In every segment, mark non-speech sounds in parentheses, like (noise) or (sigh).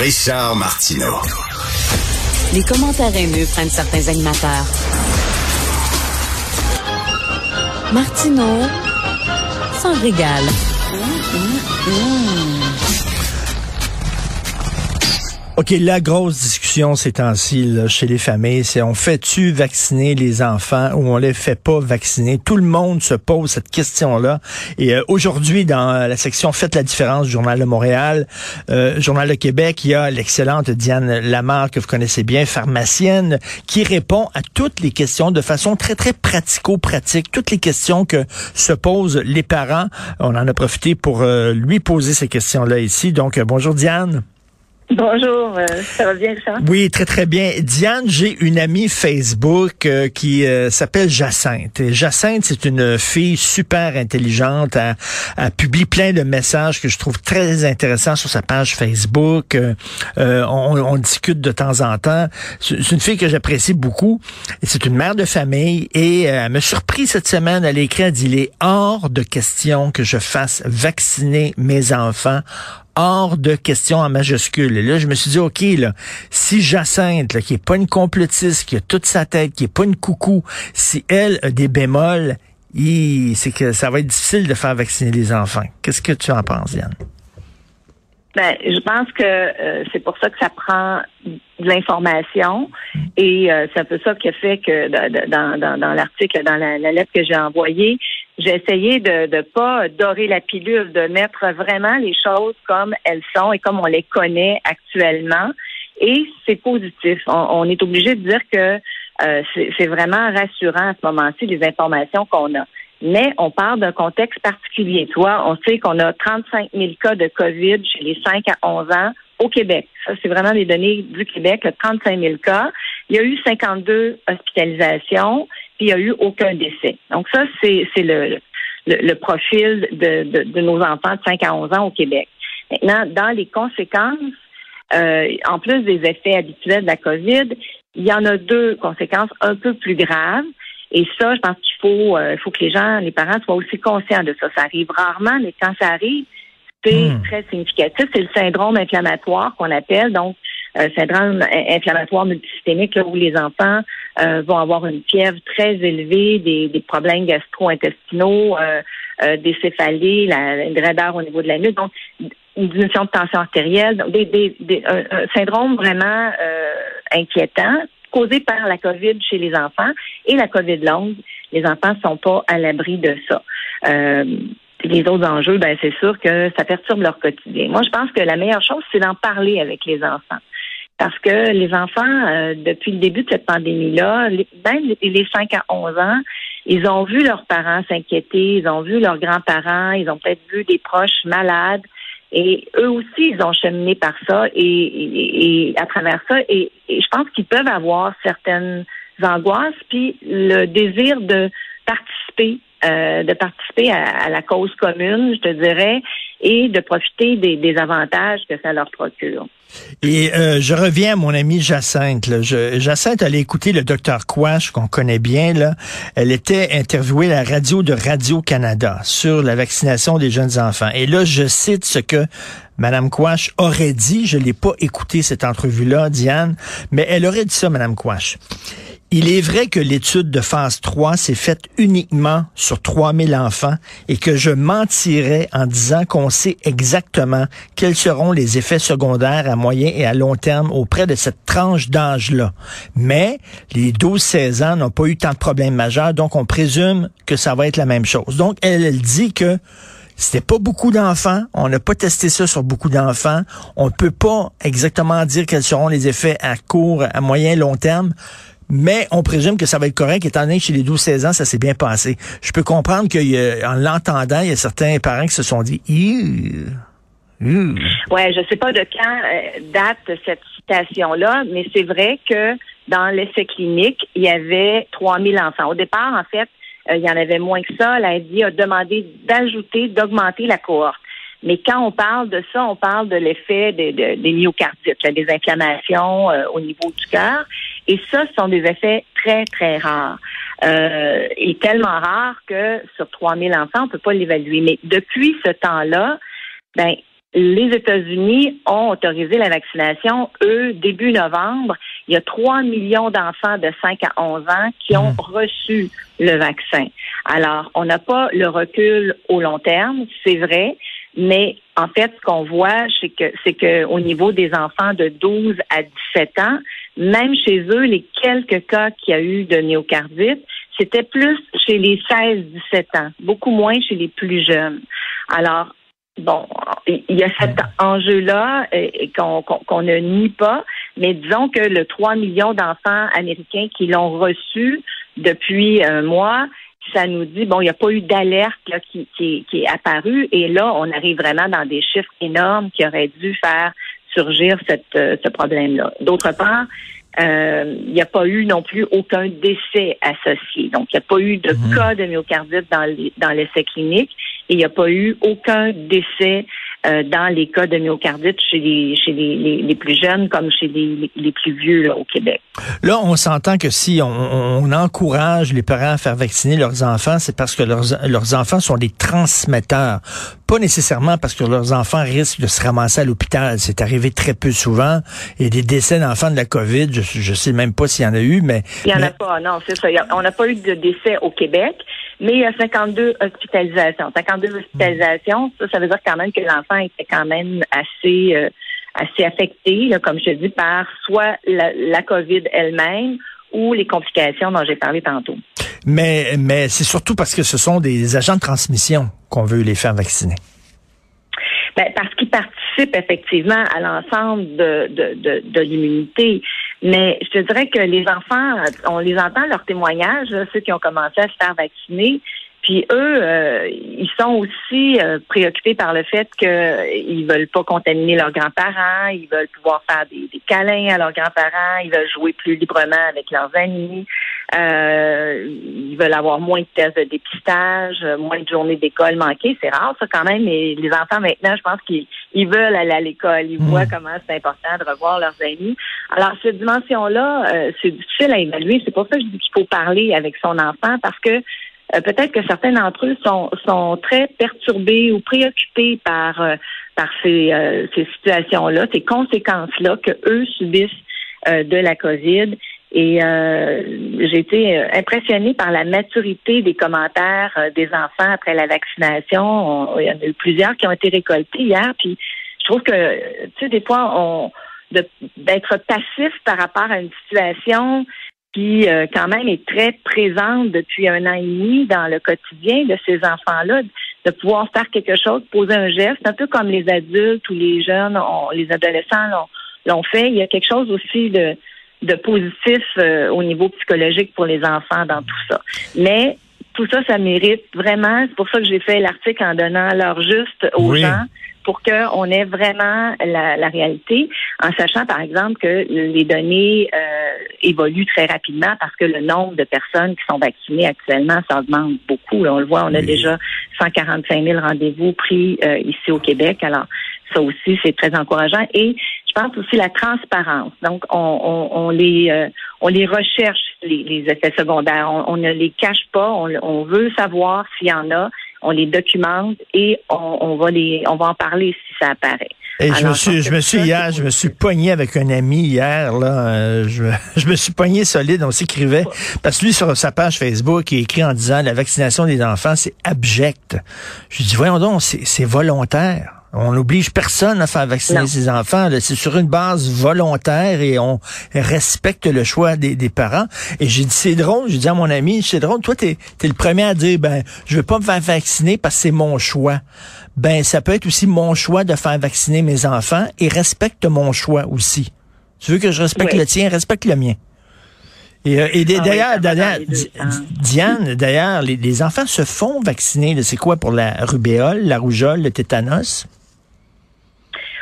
Richard Martineau. Les commentaires haineux prennent certains animateurs. Martineau s'en régale. OK, la grosse discussion ces temps-ci chez les familles, c'est on fait-tu vacciner les enfants ou on les fait pas vacciner? Tout le monde se pose cette question-là. Et euh, aujourd'hui, dans la section Faites la différence du Journal de Montréal, euh, Journal de Québec, il y a l'excellente Diane Lamar, que vous connaissez bien, pharmacienne, qui répond à toutes les questions de façon très, très pratico-pratique. Toutes les questions que se posent les parents. On en a profité pour euh, lui poser ces questions-là ici. Donc, bonjour Diane. Bonjour, euh, ça va bien, ça? Oui, très très bien. Diane, j'ai une amie Facebook euh, qui euh, s'appelle Jacinthe. Et Jacinthe, c'est une fille super intelligente. Elle, elle, publie plein de messages que je trouve très intéressants sur sa page Facebook. On, on, discute de temps en temps. C'est une fille que j'apprécie beaucoup. C'est une mère de famille et elle me surpris cette semaine. Elle écrit, elle dit, il est hors de question que je fasse vacciner mes enfants hors de question en majuscule. Et là, je me suis dit, OK, là, si Jacinthe, qui est pas une complotiste, qui a toute sa tête, qui est pas une coucou, si elle a des bémols, c'est que ça va être difficile de faire vacciner les enfants. Qu'est-ce que tu en penses, Yann? Ben, je pense que euh, c'est pour ça que ça prend de l'information et euh, c'est un peu ça qui a fait que dans, dans, dans l'article, dans la, lettre que j'ai envoyée, j'ai essayé de ne pas dorer la pilule, de mettre vraiment les choses comme elles sont et comme on les connaît actuellement. Et c'est positif. On, est obligé de dire que euh, c'est vraiment rassurant à ce moment-ci les informations qu'on a mais on parle d'un contexte particulier. Toi, on sait qu'on a 35 000 cas de COVID chez les 5 à 11 ans au Québec. Ça, c'est vraiment les données du Québec, 35 000 cas. Il y a eu 52 hospitalisations, puis il n'y a eu aucun décès. Donc ça, c'est le, le, profil de, de, nos enfants de 5 à 11 ans au Québec. Maintenant, dans les conséquences, euh, en plus des effets habituels de la COVID, il y en a deux conséquences un peu plus graves. Et ça, je pense qu'il faut, euh, faut que les gens, les parents soient aussi conscients de ça. Ça arrive rarement, mais quand ça arrive, c'est hmm. très significatif. C'est le syndrome inflammatoire qu'on appelle, donc euh, syndrome inflammatoire multisystémique, là, où les enfants euh, vont avoir une fièvre très élevée, des, des problèmes gastro-intestinaux, euh, euh des céphalées, la, une raideur au niveau de la nuque, donc une diminution de tension artérielle, donc des, des, des un, un, syndrome vraiment inquiétant causé par la COVID chez les enfants et la COVID longue. Les enfants ne sont pas à l'abri de ça. Euh, les autres enjeux, ben c'est sûr que ça perturbe leur quotidien. Moi, je pense que la meilleure chose, c'est d'en parler avec les enfants. Parce que les enfants, euh, depuis le début de cette pandémie-là, même les 5 à 11 ans, ils ont vu leurs parents s'inquiéter, ils ont vu leurs grands-parents, ils ont peut-être vu des proches malades. Et eux aussi, ils ont cheminé par ça et, à travers ça. Et, je pense qu'ils peuvent avoir certaines angoisses, puis le désir de participer, euh, de participer à, la cause commune, je te dirais, et de profiter des, avantages que ça leur procure. Et euh, je reviens à mon amie Jacinthe. Là. Jacinthe allait écouter le docteur Quash, qu'on connaît bien. Là. Elle était interviewée à la radio de Radio-Canada sur la vaccination des jeunes enfants. Et là, je cite ce que Madame Quash aurait dit. Je l'ai pas écouté, cette entrevue-là, Diane, mais elle aurait dit ça, Madame Quash. Il est vrai que l'étude de phase 3 s'est faite uniquement sur 3000 enfants et que je mentirais en disant qu'on sait exactement quels seront les effets secondaires à moyen et à long terme auprès de cette tranche d'âge-là. Mais les 12-16 ans n'ont pas eu tant de problèmes majeurs, donc on présume que ça va être la même chose. Donc elle, elle dit que c'était pas beaucoup d'enfants. On n'a pas testé ça sur beaucoup d'enfants. On ne peut pas exactement dire quels seront les effets à court, à moyen, long terme mais on présume que ça va être correct, étant donné que chez les 12-16 ans, ça s'est bien passé. Je peux comprendre qu'en l'entendant, il y a certains parents qui se sont dit, Ouais, je sais pas de quand euh, date cette citation-là, mais c'est vrai que dans l'essai clinique, il y avait 3000 enfants. Au départ, en fait, euh, il y en avait moins que ça. L'Indie a demandé d'ajouter, d'augmenter la cohorte. Mais quand on parle de ça, on parle de l'effet des myocardites, des inflammations euh, au niveau du cœur. Et ça, ce sont des effets très, très rares. Euh, et tellement rares que sur 3000 enfants, on ne peut pas l'évaluer. Mais depuis ce temps-là, ben, les États-Unis ont autorisé la vaccination, eux, début novembre. Il y a 3 millions d'enfants de 5 à 11 ans qui ont mmh. reçu le vaccin. Alors, on n'a pas le recul au long terme, c'est vrai, mais en fait, ce qu'on voit, c'est que c'est que au niveau des enfants de 12 à 17 ans, même chez eux, les quelques cas qu'il y a eu de myocardite, c'était plus chez les 16-17 ans, beaucoup moins chez les plus jeunes. Alors, bon, il y a cet enjeu-là euh, qu'on ne nie pas, mais disons que le 3 millions d'enfants américains qui l'ont reçu depuis un mois, ça nous dit, bon, il n'y a pas eu d'alerte qui, est apparue, et là, on arrive vraiment dans des chiffres énormes qui auraient dû faire surgir cette, euh, ce problème-là. D'autre part, euh, il n'y a pas eu non plus aucun décès associé. Donc, il n'y a pas eu de mhm. cas de myocardite dans, dans l'essai clinique et il n'y a pas eu aucun décès euh, dans les cas de myocardite chez les chez les, les, plus jeunes comme chez les, les plus vieux au Québec. Là, on s'entend que si on, on, encourage les parents à faire vacciner leurs enfants, c'est parce que leurs, leurs enfants sont des transmetteurs. Pas nécessairement parce que leurs enfants risquent de se ramasser à l'hôpital. C'est arrivé très peu souvent. Il y a des décès d'enfants de la COVID. Je, je sais même pas s'il y en a eu, mais... Il n'y en a pas, non, c'est ça. on n'a pas eu de décès au Québec mais il y a 52 hospitalisations. 52 hospitalisations, ça, ça veut dire quand même que l'enfant était quand même assez euh, assez affecté, comme je te dis, par soit la, la COVID elle-même ou les complications dont j'ai parlé tantôt. Mais, mais c'est surtout parce que ce sont des agents de transmission qu'on veut les faire vacciner. Ben, parce qu'ils participent effectivement à l'ensemble de, de, de, de l'immunité. Mais je te dirais que les enfants, on les entend leurs témoignages, ceux qui ont commencé à se faire vacciner, puis eux, euh, ils sont aussi euh, préoccupés par le fait qu'ils veulent pas contaminer leurs grands-parents, ils veulent pouvoir faire des, câlins à leurs grands-parents, ils veulent jouer plus librement avec leurs amis, euh, ils veulent avoir moins de tests de dépistage, moins de journées d'école manquées. C'est rare ça quand même, mais les enfants maintenant, je pense qu'ils veulent aller à l'école, ils voient mmh. comment c'est important de revoir leurs amis. Alors cette dimension-là, c'est difficile à évaluer. C'est pour ça que je dis qu'il faut parler avec son enfant parce que euh, peut-être que certains d'entre eux sont, sont très perturbés ou préoccupés par, euh, par ces, euh, ces situations-là, ces conséquences-là que eux subissent de la COVID. Et j'ai été impressionnée par la maturité des commentaires des enfants après la vaccination. il y en a eu plusieurs qui ont été récoltés hier. Puis je trouve que, tu sais, des fois, on d'être passif par rapport à une situation qui euh, quand même est très présente depuis un an et demi dans le quotidien de ces enfants-là, de pouvoir faire quelque chose, poser un geste, un peu comme les adultes ou les jeunes, les adolescents l'ont fait. Il y a quelque chose aussi de, de positif euh, au niveau psychologique pour les enfants dans tout ça. Mais tout ça, ça mérite vraiment. C'est pour ça que j'ai fait l'article en donnant l'heure juste aux gens pour qu'on ait vraiment la, réalité, en sachant par exemple que les données euh, évoluent très rapidement parce que le nombre de personnes qui sont vaccinées actuellement, ça augmente beaucoup. on le voit, on a déjà 145 000 rendez-vous pris euh, ici au Québec. Alors, ça aussi, c'est très encourageant. Et je pense aussi la transparence. Donc, on, les euh, on les recherche les, effets secondaires. On, ne les cache pas. On, on veut savoir s'il y en a on les documente et on, va les, on va en parler si ça apparaît. Et je me suis, je me suis hier, je me suis pogné avec un ami hier là, euh, je, (laughs) je, me suis pogné solide. On s'écrivait parce que lui sur sa page Facebook, il écrit en disant la vaccination des enfants c'est abject. Je dis voyons donc, c'est volontaire. On n'oblige personne à faire vacciner ses enfants. C'est sur une base volontaire et on respecte le choix des, parents. Et j'ai dit, c'est drôle. J'ai dit à mon ami, c'est drôle. Toi, t'es es le premier à dire, ben, je veux pas me faire vacciner parce que c'est mon choix. Ben, ça peut être aussi mon choix de faire vacciner mes enfants et respecte mon choix aussi. Tu veux que je respecte le tien, respecte le mien. Et, euh, ah d'ailleurs, Diane, d'ailleurs, les, les, enfants se font vacciner. C'est quoi pour la rubéole, la rougeole, le tétanos?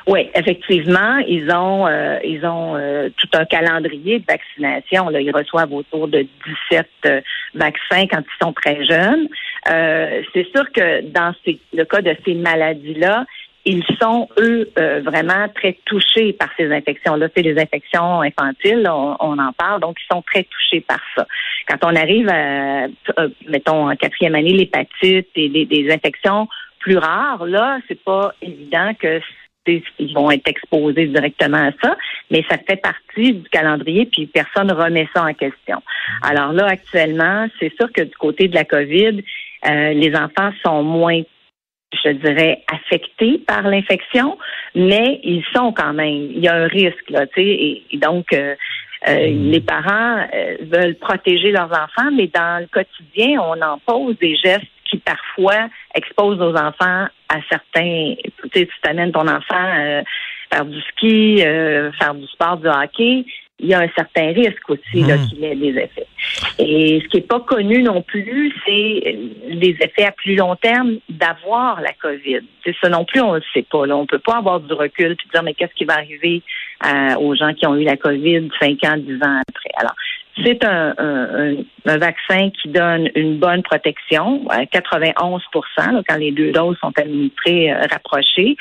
Oui, effectivement, ils ont euh, ils ont euh, tout un calendrier de vaccination. Là. Ils reçoivent autour de 17 euh, vaccins quand ils sont très jeunes. c'est sûr que dans le cas de ces maladies-là, ils sont, eux, vraiment très touchés par ces infections-là. C'est les infections infantiles, on, en parle, donc ils sont très touchés par ça. Quand on arrive à, mettons, en quatrième année, l'hépatite et des infections plus rare, là, c'est pas évident que ils vont être exposés directement à ça, mais ça fait partie du calendrier, puis personne remet ça en question. Alors là, actuellement, c'est sûr que du côté de la COVID, euh, les enfants sont moins je dirais, affectés par l'infection, mais ils sont quand même. Il y a un risque, là, tu sais, et, donc euh, euh, mm. les parents veulent protéger leurs enfants, mais dans le quotidien, on en pose des gestes qui parfois exposent nos enfants à certains. Tu sais, tu t'amènes ton enfant faire du ski, faire du sport, du hockey il y a un certain risque aussi hmm. qu'il ait des effets. Et ce qui n'est pas connu non plus, c'est les effets à plus long terme d'avoir la COVID. C'est ça non plus, on ne le sait pas. Là. On ne peut pas avoir du recul et dire mais qu'est-ce qui va arriver euh, aux gens qui ont eu la COVID 5 ans, 10 ans après? Alors, c'est un, un, un, vaccin qui donne une bonne protection, 91% quand les deux doses sont administrées euh, rapprochées.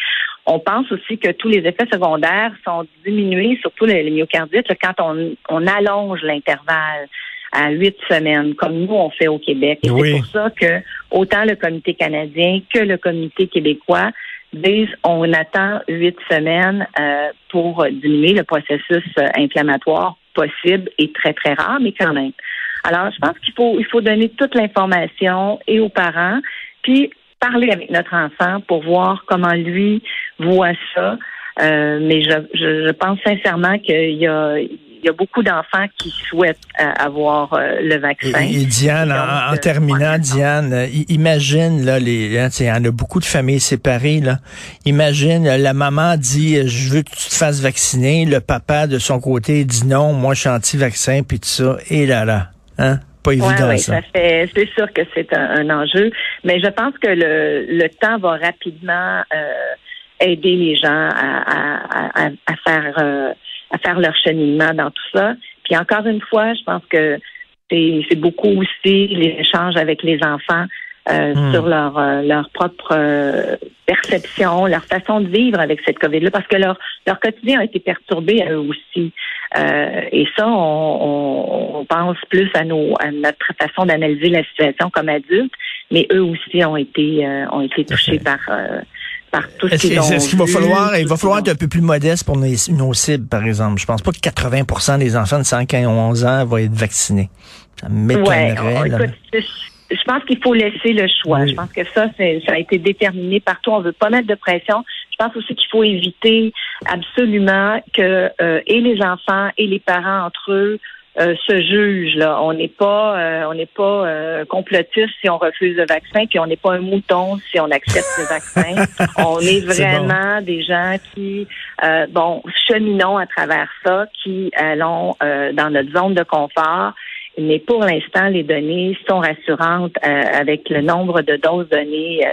On pense aussi que tous les effets secondaires sont diminués, surtout les, myocardites, quand on, on allonge l'intervalle à huit semaines, comme nous on fait au Québec. Et c'est pour ça que autant le comité canadien que le comité québécois disent on attend huit semaines euh, pour diminuer le processus euh, inflammatoire possible et très, très rare, mais quand même. Alors, je pense qu'il faut, il faut donner toute l'information et aux parents, puis parler avec notre enfant pour voir comment lui voit ça. Euh, mais je, je, pense sincèrement qu'il y a, y a beaucoup d'enfants qui souhaitent euh, avoir euh, le vaccin. Et, Diane, en, euh, terminant, Diane, imagine là, les, hein, il y en a beaucoup de familles séparées là. Imagine, la maman dit, je veux que tu te fasses vacciner. Le papa de son côté dit non, moi je suis anti-vaccin puis tout ça. Et là là, hein? Pas évident, ça. ça fait, c'est sûr que c'est un, enjeu, mais je pense que le, le temps va rapidement aider les gens à, à, à, faire à faire leur cheminement dans tout ça. Puis encore une fois, je pense que c'est beaucoup aussi les échanges avec les enfants euh, hmm. sur leur euh, leur propre euh, perception, leur façon de vivre avec cette COVID-là, parce que leur leur quotidien a été perturbé à eux aussi. et ça, on, on, pense plus à nos à notre façon d'analyser la situation comme adultes, mais eux aussi ont été ont été touchés par est-ce qu'il va falloir, il va falloir être un peu plus modeste pour nos, cibles, par exemple? Je pense pas que 80% des enfants de 5 à 11 ans vont être vaccinés. Ça m'étonnerait. je pense qu'il faut laisser le choix. Je pense que ça, ça a été déterminé partout. On veut pas mettre de pression. Je pense aussi qu'il faut éviter absolument que euh, et les enfants et les parents entre eux euh, se juge. Là, on n'est pas, euh, on n'est pas euh, complotiste si on refuse le vaccin, puis on n'est pas un mouton si on accepte le vaccin. (laughs) on est vraiment des gens qui, bon, cheminons à travers ça, qui allons dans notre zone de confort. Mais pour l'instant, les données sont rassurantes avec le nombre de doses données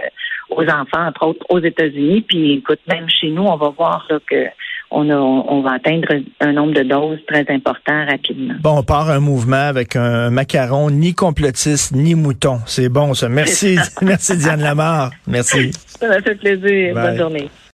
aux enfants, entre autres aux États-Unis. Puis, écoute, même chez nous, on va voir là, que on, va atteindre un nombre de doses très important rapidement. Bon, on part un mouvement avec un macaron ni complotiste ni mouton. C'est bon ça. Merci, (laughs) merci Diane Lamar. Merci. Ça m'a fait plaisir. Bonne journée.